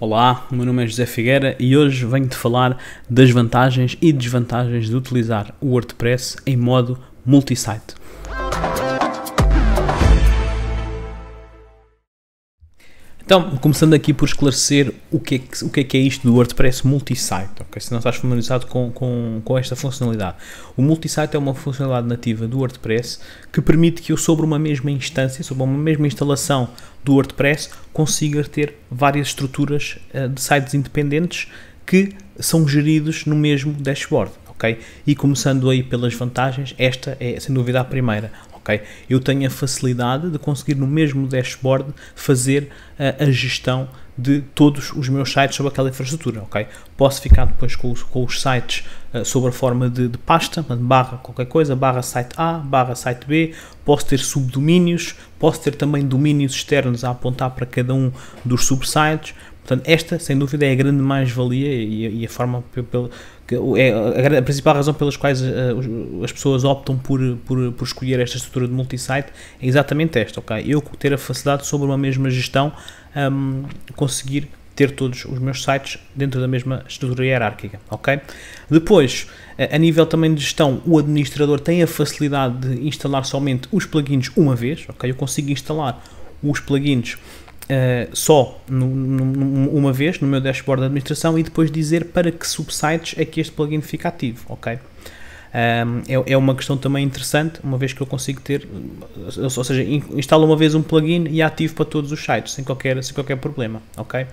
Olá, o meu nome é José Figueira e hoje venho-te falar das vantagens e desvantagens de utilizar o WordPress em modo multisite. Então, começando aqui por esclarecer o que é que, o que, é, que é isto do WordPress multisite, ok? Se não estás familiarizado com, com, com esta funcionalidade. O multisite é uma funcionalidade nativa do WordPress que permite que eu, sobre uma mesma instância, sobre uma mesma instalação do WordPress, consiga ter várias estruturas uh, de sites independentes que são geridos no mesmo dashboard, ok? E começando aí pelas vantagens, esta é sem dúvida a primeira Eu tenho a facilidade de conseguir no mesmo dashboard fazer uh, a gestão de todos os meus sites sobre aquela infraestrutura, ok? Posso ficar depois com os, com os sites uh, sob a forma de, de pasta, barra qualquer coisa, barra site A, barra site B, posso ter subdomínios, posso ter também domínios externos a apontar para cada um dos subsites, Portanto, esta, sem dúvida, é a grande mais-valia e, e, a forma pelo, é a, principal razão pelas quais uh, as pessoas optam por, por, por, escolher esta estrutura de multisite é exatamente esta, ok? Eu ter a facilidade sobre uma mesma gestão um, conseguir ter todos os meus sites dentro da mesma estrutura hierárquica, ok? Depois, a nível também de gestão, o administrador tem a facilidade de instalar somente os plugins uma vez, ok? Eu consigo instalar os plugins Uh, só no, no, uma vez no meu dashboard de administração e depois dizer para que subsites é que este plugin fica ativo, ok? Um, é, é, uma questão também interessante, uma vez que eu consigo ter, ou seja, instalo uma vez um plugin e ativo para todos os sites, sem qualquer, sem qualquer problema, ok?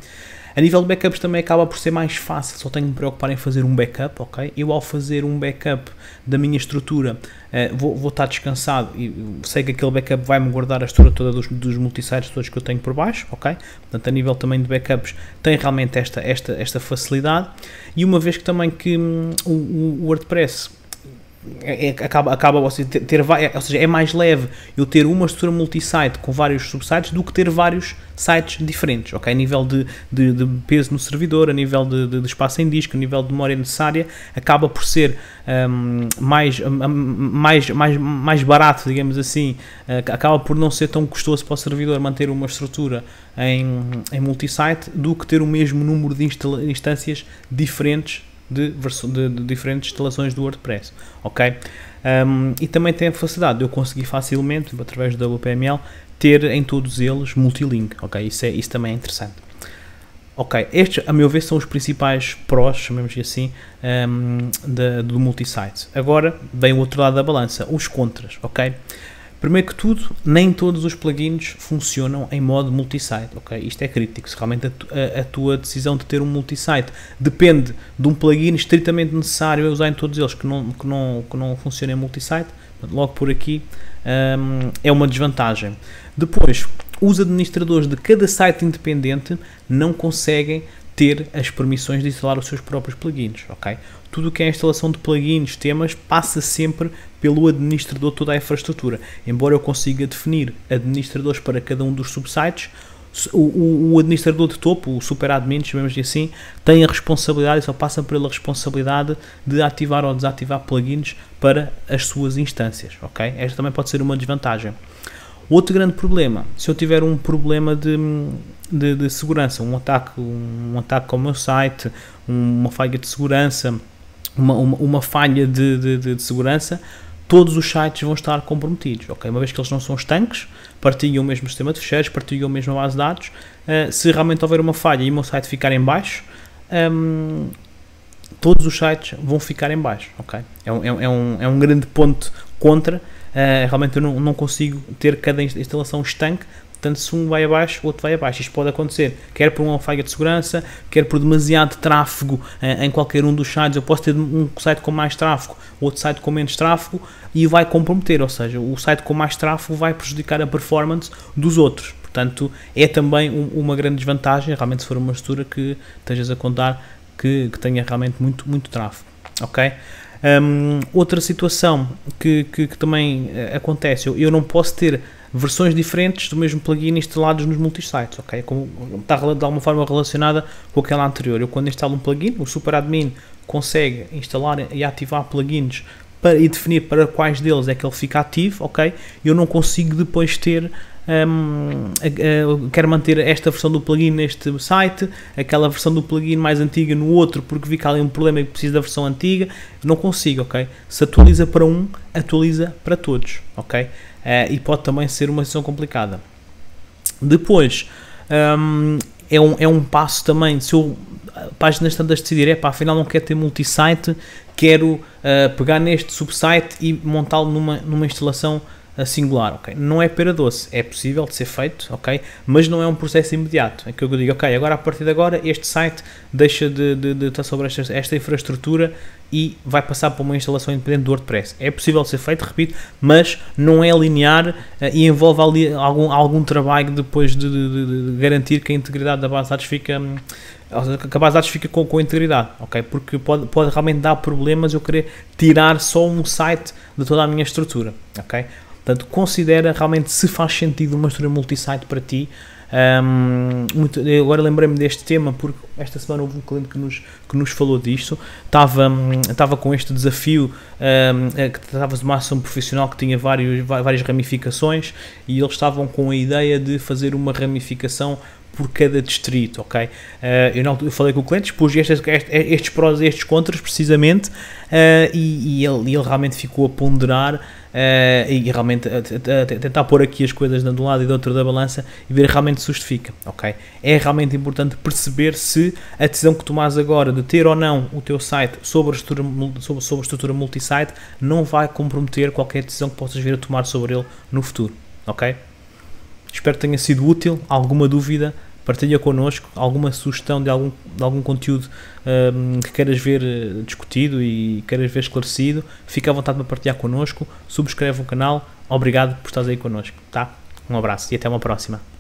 A nível de backups também acaba por ser mais fácil, só tenho que me preocupar em fazer um backup, ok? Eu ao fazer um backup da minha estrutura uh, vou, vou estar descansado e sei que aquele backup vai-me guardar a estrutura toda dos, dos multisites todos que eu tenho por baixo, ok? Portanto, a nível também de backups tem realmente esta, esta, esta facilidade e uma vez que também que hum, o, o WordPress é, é, acaba, acaba você ter, ter é, ou seja, é mais leve eu ter uma estrutura multisite com vários subsites do que ter vários sites diferentes, ok? A nível de, de, de peso no servidor, a nível de, de, espaço em disco, a nível de memória necessária, acaba por ser um, mais, um, mais, mais, mais barato, digamos assim, uh, acaba por não ser tão custoso para o servidor manter uma estrutura em, em multisite do que ter o mesmo número de instâncias diferentes de, de, de diferentes instalações do WordPress, ok? Um, e também tem a facilidade de eu conseguir facilmente, através do WPML, ter em todos eles multilink, ok? Isso, é, isso também é interessante. Ok, estes, a meu ver, são os principais prós, chamemos assim, um, da, do multisite. Agora vem o outro lado da balança, os contras, ok? Primeiro que tudo, nem todos os plugins funcionam em modo multisite, ok? Isto é crítico. Se realmente a, a, a, tua decisão de ter um multisite depende de um plugin estritamente necessário a usar em todos eles que não, que não, que não funciona em multisite, logo por aqui um, é uma desvantagem. Depois, os administradores de cada site independente não conseguem ter as permissões de instalar os seus próprios plugins, ok? Tudo o que é a instalação de plugins, temas, passa sempre pelo administrador toda a infraestrutura. Embora eu consiga definir administradores para cada um dos subsites, o, o, administrador de topo, o super admin, chamemos assim, tem a responsabilidade, só passa pela responsabilidade de ativar ou desativar plugins para as suas instâncias, ok? Esta também pode ser uma desvantagem. Outro grande problema, se eu tiver um problema de, de, de segurança, um ataque, um ataque ao meu site, uma falha de segurança, uma, uma, uma falha de, de, de, segurança, todos os sites vão estar comprometidos, ok? Uma vez que eles não são estanques, partilham o mesmo sistema de fecheiros, partilham a mesma base de dados, uh, se realmente houver uma falha e o meu site ficar em baixo, um, todos os sites vão ficar em baixo, ok? É um, é um, é um grande ponto contra, uh, realmente eu não, não consigo ter cada instalação estanque, Portanto, se um vai abaixo, o outro vai abaixo. Isto pode acontecer, quer por uma falha de segurança, quer por demasiado tráfego em qualquer um dos sites. Eu posso ter um site com mais tráfego, outro site com menos tráfego e vai comprometer. Ou seja, o site com mais tráfego vai prejudicar a performance dos outros. Portanto, é também um, uma grande desvantagem, realmente, se for uma estrutura que estejas a contar que, que tenha realmente muito, muito tráfego. Ok? Um, outra situação que, que, que também uh, acontece, eu, eu, não posso ter versões diferentes do mesmo plugin instalados nos multisites, ok? Como, está de alguma forma relacionada com aquela anterior. Eu quando instalo um plugin, o SuperAdmin consegue instalar e ativar plugins para, e definir para quais deles é que ele fica ativo, ok? Eu não consigo depois ter um, quero manter esta versão do plugin neste site, aquela versão do plugin mais antiga no outro, porque vi que há ali um problema e preciso da versão antiga, não consigo, ok? Se atualiza para um, atualiza para todos, ok? Uh, e pode também ser uma decisão complicada. Depois, um, é, um, é um passo também, se eu páginas tantas decidir, é pá, afinal não quero ter multisite, quero uh, pegar neste subsite e montá-lo numa, numa instalação singular, ok? Não é pera doce, é possível de ser feito, ok? Mas não é um processo imediato. É que eu digo, ok, agora a partir de agora este site deixa de, de, de estar sobre esta, esta, infraestrutura e vai passar para uma instalação independente do WordPress. É possível de ser feito, repito, mas não é linear uh, e envolve ali algum, algum trabalho depois de, de, garantir que a integridade da base de dados fica que a base de dados fica com, com integridade, ok? Porque pode, pode realmente dar problemas eu querer tirar só um site de toda a minha estrutura, ok? Portanto, considera realmente se faz sentido uma estrutura multisite para ti. Um, muito, agora lembrei-me deste tema porque esta semana houve um cliente que nos, que nos falou disto. Estava, estava com este desafio um, que tratava de uma ação profissional que tinha vários, várias ramificações e eles estavam com a ideia de fazer uma ramificação por cada distrito, ok? Uh, eu, não, eu falei com o cliente, expus estes, estes prós e estes contras precisamente uh, e, e, ele, ele realmente ficou a ponderar uh, e realmente a, a, a, tentar pôr aqui as coisas de um lado e do outro da balança e ver realmente se justifica, ok? É realmente importante perceber se a decisão que tomas agora de ter ou não o teu site sobre a estrutura, sobre, sobre a estrutura multisite não vai comprometer qualquer decisão que possas vir a tomar sobre ele no futuro, ok? Espero que tenha sido útil. Alguma dúvida? Partilha connosco alguma sugestão de algum, de algum conteúdo um, que queiras ver eh, discutido e queiras ver esclarecido. Fica à vontade para partilhar connosco. Subscreve o canal. Obrigado por estar aí connosco. Tá? Um abraço e até uma próxima.